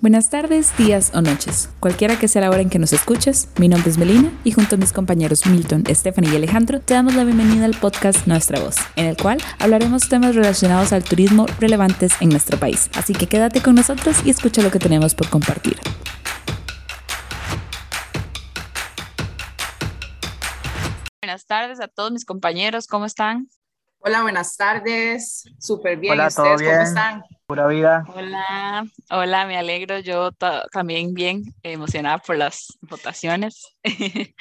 Buenas tardes, días o noches. Cualquiera que sea la hora en que nos escuches, mi nombre es Melina y junto a mis compañeros Milton, Stephanie y Alejandro te damos la bienvenida al podcast Nuestra Voz, en el cual hablaremos temas relacionados al turismo relevantes en nuestro país. Así que quédate con nosotros y escucha lo que tenemos por compartir. Buenas tardes a todos mis compañeros, ¿cómo están? Hola, buenas tardes. Súper bien. Hola, ustedes bien? cómo están? Pura vida. Hola, hola, me alegro. Yo también bien emocionada por las votaciones.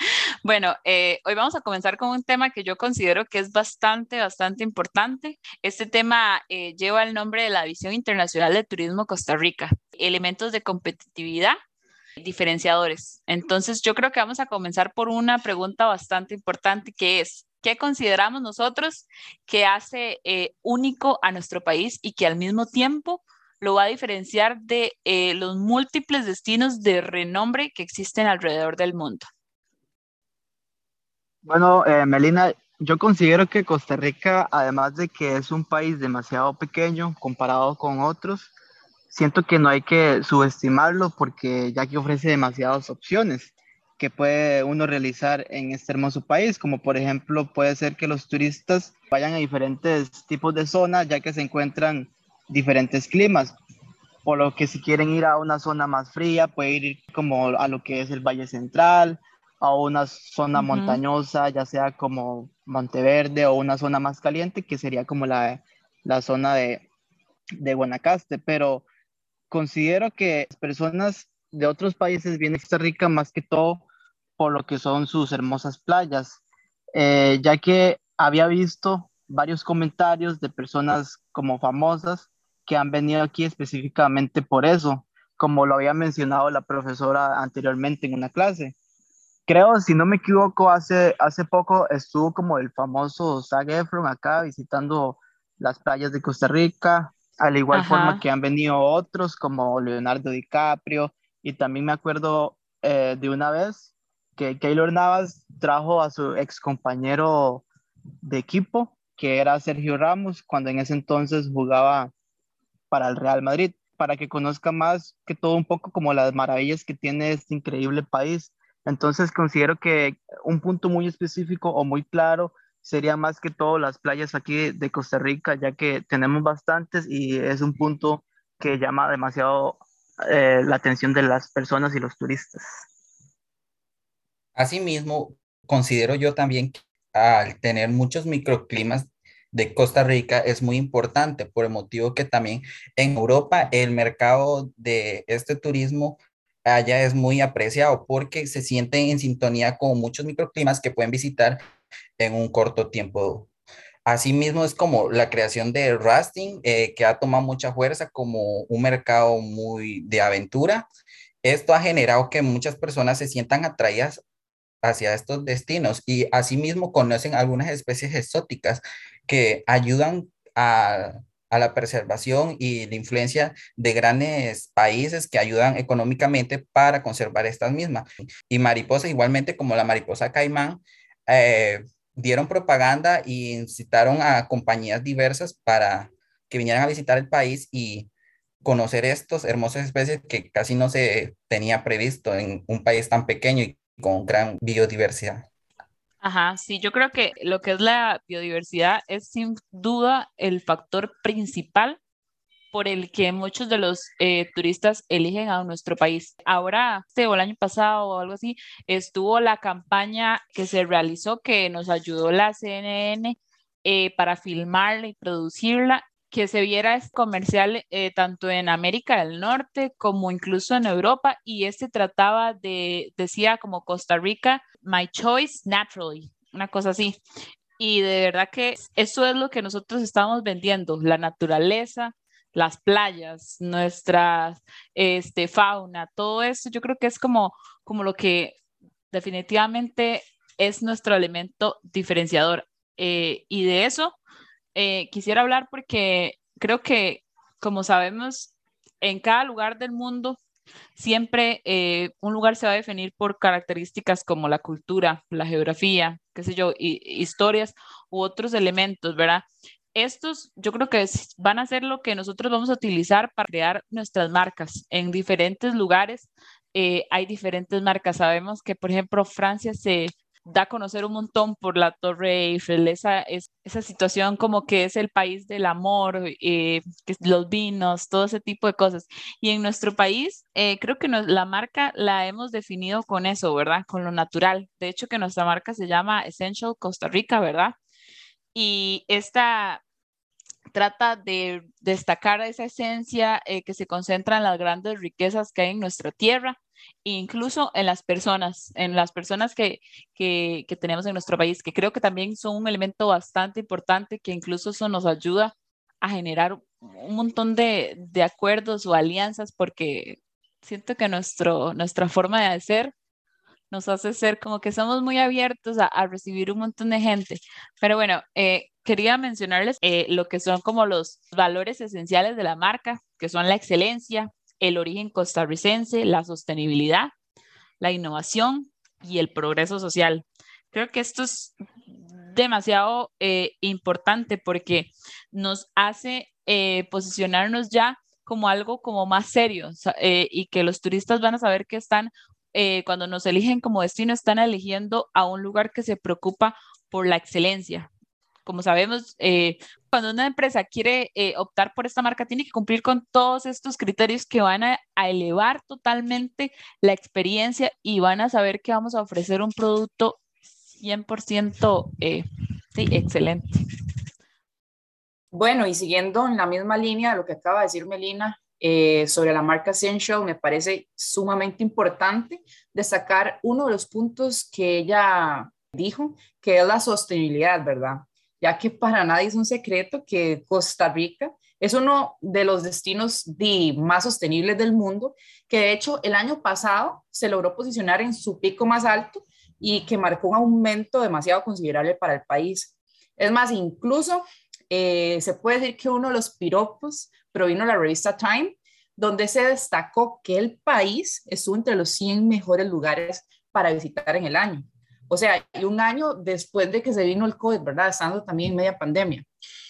bueno, eh, hoy vamos a comenzar con un tema que yo considero que es bastante, bastante importante. Este tema eh, lleva el nombre de la Visión Internacional de Turismo Costa Rica, elementos de competitividad diferenciadores. Entonces, yo creo que vamos a comenzar por una pregunta bastante importante que es, ¿Qué consideramos nosotros que hace eh, único a nuestro país y que al mismo tiempo lo va a diferenciar de eh, los múltiples destinos de renombre que existen alrededor del mundo? Bueno, eh, Melina, yo considero que Costa Rica, además de que es un país demasiado pequeño comparado con otros, siento que no hay que subestimarlo porque ya que ofrece demasiadas opciones que puede uno realizar en este hermoso país, como por ejemplo puede ser que los turistas vayan a diferentes tipos de zonas ya que se encuentran diferentes climas, por lo que si quieren ir a una zona más fría, puede ir como a lo que es el Valle Central, a una zona montañosa, ya sea como Monteverde o una zona más caliente, que sería como la, la zona de, de Guanacaste, pero considero que las personas de otros países vienen a Costa Rica más que todo por lo que son sus hermosas playas, eh, ya que había visto varios comentarios de personas como famosas que han venido aquí específicamente por eso, como lo había mencionado la profesora anteriormente en una clase. Creo, si no me equivoco, hace, hace poco estuvo como el famoso Zac Efron acá visitando las playas de Costa Rica, al igual Ajá. forma que han venido otros como Leonardo DiCaprio, y también me acuerdo eh, de una vez que Keylor Navas trajo a su ex compañero de equipo, que era Sergio Ramos, cuando en ese entonces jugaba para el Real Madrid, para que conozca más que todo un poco como las maravillas que tiene este increíble país. Entonces considero que un punto muy específico o muy claro sería más que todo las playas aquí de Costa Rica, ya que tenemos bastantes y es un punto que llama demasiado eh, la atención de las personas y los turistas. Asimismo, considero yo también que al tener muchos microclimas de Costa Rica es muy importante por el motivo que también en Europa el mercado de este turismo allá es muy apreciado porque se sienten en sintonía con muchos microclimas que pueden visitar en un corto tiempo. Asimismo es como la creación de Rasting, eh, que ha tomado mucha fuerza como un mercado muy de aventura. Esto ha generado que muchas personas se sientan atraídas hacia estos destinos y asimismo conocen algunas especies exóticas que ayudan a, a, la preservación y la influencia de grandes países que ayudan económicamente para conservar estas mismas. Y mariposas igualmente como la mariposa caimán, eh, dieron propaganda y incitaron a compañías diversas para que vinieran a visitar el país y conocer estas hermosas especies que casi no se tenía previsto en un país tan pequeño y con gran biodiversidad. Ajá, sí, yo creo que lo que es la biodiversidad es sin duda el factor principal por el que muchos de los eh, turistas eligen a nuestro país. Ahora, este, o el año pasado o algo así, estuvo la campaña que se realizó que nos ayudó la CNN eh, para filmarla y producirla que se viera este comercial eh, tanto en América del Norte como incluso en Europa y este trataba de, decía como Costa Rica, my choice naturally, una cosa así. Y de verdad que eso es lo que nosotros estamos vendiendo, la naturaleza, las playas, nuestra este, fauna, todo eso yo creo que es como, como lo que definitivamente es nuestro elemento diferenciador. Eh, y de eso eh, quisiera hablar porque creo que, como sabemos, en cada lugar del mundo siempre eh, un lugar se va a definir por características como la cultura, la geografía, qué sé yo, y, historias u otros elementos, ¿verdad? estos yo creo que van a ser lo que nosotros vamos a utilizar para crear nuestras marcas en diferentes lugares. Eh, hay diferentes marcas. Sabemos que, por ejemplo, Francia se da a conocer un montón por la Torre Eiffel, esa, esa situación como que es el país del amor, eh, los vinos, todo ese tipo de cosas. Y en nuestro país, eh, creo que la marca la hemos definido con eso, ¿verdad? Con lo natural. De hecho, que nuestra marca se llama Essential Costa Rica, ¿verdad? Y esta trata de destacar esa esencia eh, que se concentra en las grandes riquezas que hay en nuestra tierra incluso en las personas, en las personas que, que, que, tenemos en nuestro país, que creo que también son un elemento bastante importante, que incluso eso nos ayuda a generar un montón de, de acuerdos o alianzas, porque siento que nuestro, nuestra forma de ser nos hace ser como que somos muy abiertos a, a recibir un montón de gente. Pero bueno, eh, quería mencionarles eh, lo que son como los valores esenciales de la marca, que son la excelencia, el origen costarricense, la sostenibilidad, la innovación y el progreso social. Creo que esto es demasiado eh, importante porque nos hace eh, posicionarnos ya como algo como más serio eh, y que los turistas van a saber que están, cuando nos eligen como destino, están eligiendo a un lugar que se preocupa por la excelencia, como sabemos, cuando una empresa quiere eh, optar por esta marca, tiene que cumplir con todos estos criterios que van a, elevar totalmente la experiencia y van a saber que vamos a ofrecer un producto 100% eh, excelente. Bueno, y siguiendo en la misma línea de lo que acaba de decir Melina sobre la marca Essential, me parece sumamente importante destacar uno de los puntos que ella dijo, que es la sostenibilidad, ¿verdad? Ya que para nadie es un secreto que Costa Rica es uno de los destinos más sostenibles del mundo, que de hecho el año pasado se logró posicionar en su pico más alto y que marcó un aumento demasiado considerable para el país. Es más, incluso eh, se puede decir que uno de los piropos provino de la revista Time, donde se destacó que el país estuvo entre los 100 mejores lugares para visitar en el año. O sea, y un año después de que se vino el COVID, ¿verdad? Estando también en media pandemia.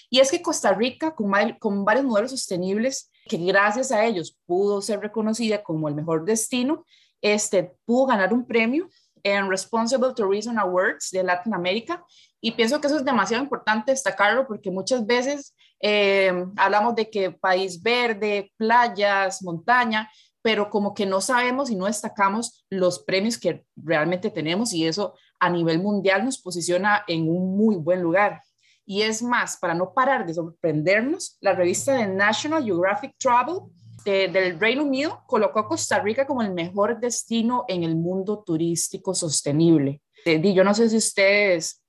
Y es que Costa Rica, con, varios modelos sostenibles, que gracias a ellos pudo ser reconocida como el mejor destino, este, pudo ganar un premio en Responsible Tourism Awards de Latinoamérica. Y pienso que eso es demasiado importante destacarlo porque muchas veces eh, hablamos de que país verde, playas, montaña, pero como que no sabemos y no destacamos los premios que realmente tenemos y eso a nivel mundial nos posiciona en un muy buen lugar. Y es más, para no parar de sorprendernos, la revista de National Geographic Travel del Reino Unido colocó a Costa Rica como el mejor destino en el mundo turístico sostenible. Eh, yo no sé si ustedes,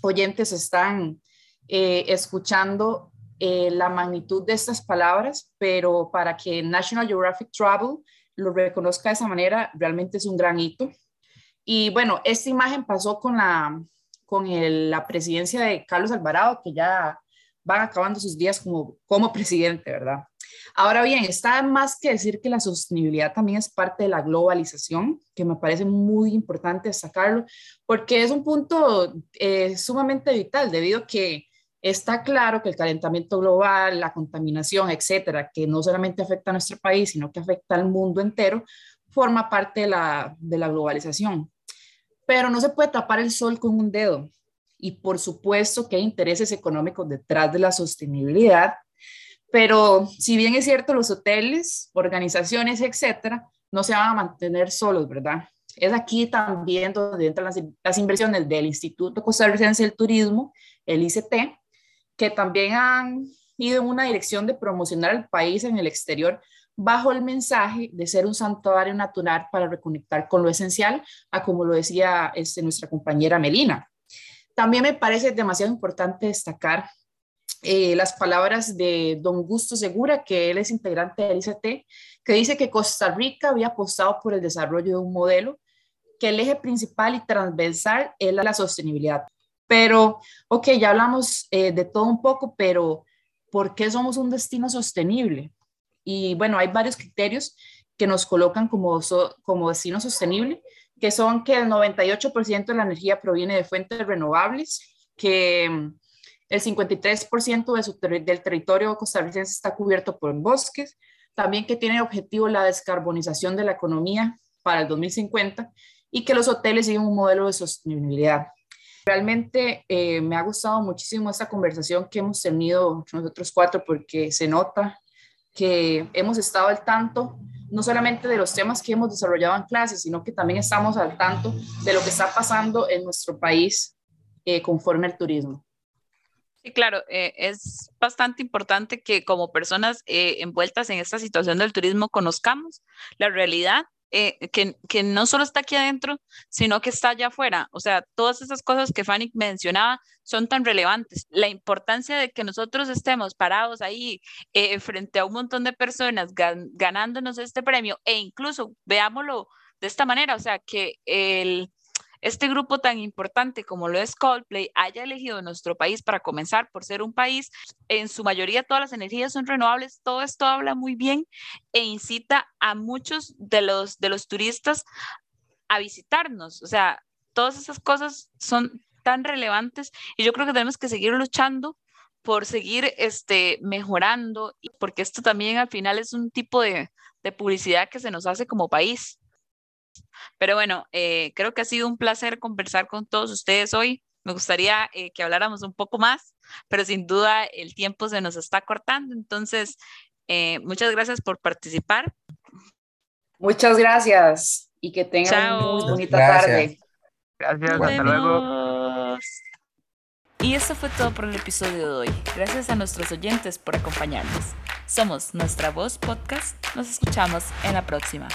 oyentes, están eh, escuchando eh, la magnitud de estas palabras, pero para que National Geographic Travel lo reconozca de esa manera, realmente es un gran hito. Y bueno, esta imagen pasó con la, con la presidencia de Carlos Alvarado, que ya van acabando sus días como, como presidente, ¿verdad? Ahora bien, está más que decir que la sostenibilidad también es parte de la globalización, que me parece muy importante destacarlo, porque es un punto eh, sumamente vital, debido a que Está claro que el calentamiento global, la contaminación, etcétera, que no solamente afecta a nuestro país, sino que afecta al mundo entero, forma parte de la, de la globalización. Pero no se puede tapar el sol con un dedo. Y por supuesto que hay intereses económicos detrás de la sostenibilidad. Pero si bien es cierto, los hoteles, organizaciones, etcétera, no se van a mantener solos, ¿verdad? Es aquí también donde entran las, las inversiones del Instituto Costarricense del Turismo, el ICT, que también han ido en una dirección de promocionar el país en el exterior bajo el mensaje de ser un santuario natural para reconectar con lo esencial, a como lo decía este, nuestra compañera Melina. También me parece demasiado importante destacar eh, las palabras de don Gusto Segura, que él es integrante del ICT, que dice que Costa Rica había apostado por el desarrollo de un modelo que el eje principal y transversal es la sostenibilidad. Pero, ok, ya hablamos eh, de todo un poco, pero ¿por qué somos un destino sostenible? Y bueno, hay varios criterios que nos colocan como, como destino sostenible, que son que el 98% de la energía proviene de fuentes renovables, que El 53% de su del territorio costarricense está cubierto por bosques. También que tiene objetivo la descarbonización de la economía para el 2050 y que los hoteles siguen un modelo de sostenibilidad. Realmente eh, me ha gustado muchísimo esta conversación que hemos tenido nosotros cuatro porque se nota que hemos estado al tanto no solamente de los temas que hemos desarrollado en clases, sino que también estamos al tanto de lo que está pasando en nuestro país eh, conforme al turismo. Sí, claro, eh, es bastante importante que como personas envueltas en esta situación del turismo conozcamos la realidad eh, que, que, no solo está aquí adentro, sino que está allá afuera. O sea, todas esas cosas que Fanny mencionaba son tan relevantes. La importancia de que nosotros estemos parados ahí eh, frente a un montón de personas ganándonos este premio e incluso veámoslo de esta manera, o sea, que el este grupo tan importante como lo es Coldplay haya elegido nuestro país para comenzar por ser un país, en su mayoría todas las energías son renovables, todo esto habla muy bien e incita a muchos de los, de los turistas a visitarnos. O sea, todas esas cosas son tan relevantes y yo creo que tenemos que seguir luchando por seguir este, mejorando, porque esto también al final es un tipo de, de publicidad que se nos hace como país. Pero bueno, eh, creo que ha sido un placer conversar con todos ustedes hoy. Me gustaría eh, que habláramos un poco más, pero sin duda el tiempo se nos está cortando. Entonces, eh, muchas gracias por participar. Muchas gracias y que tengan una muy bonita tarde. Gracias, hasta luego. Y eso fue todo por el episodio de hoy. Gracias a nuestros oyentes por acompañarnos. Somos Nuestra Voz Podcast. Nos escuchamos en la próxima.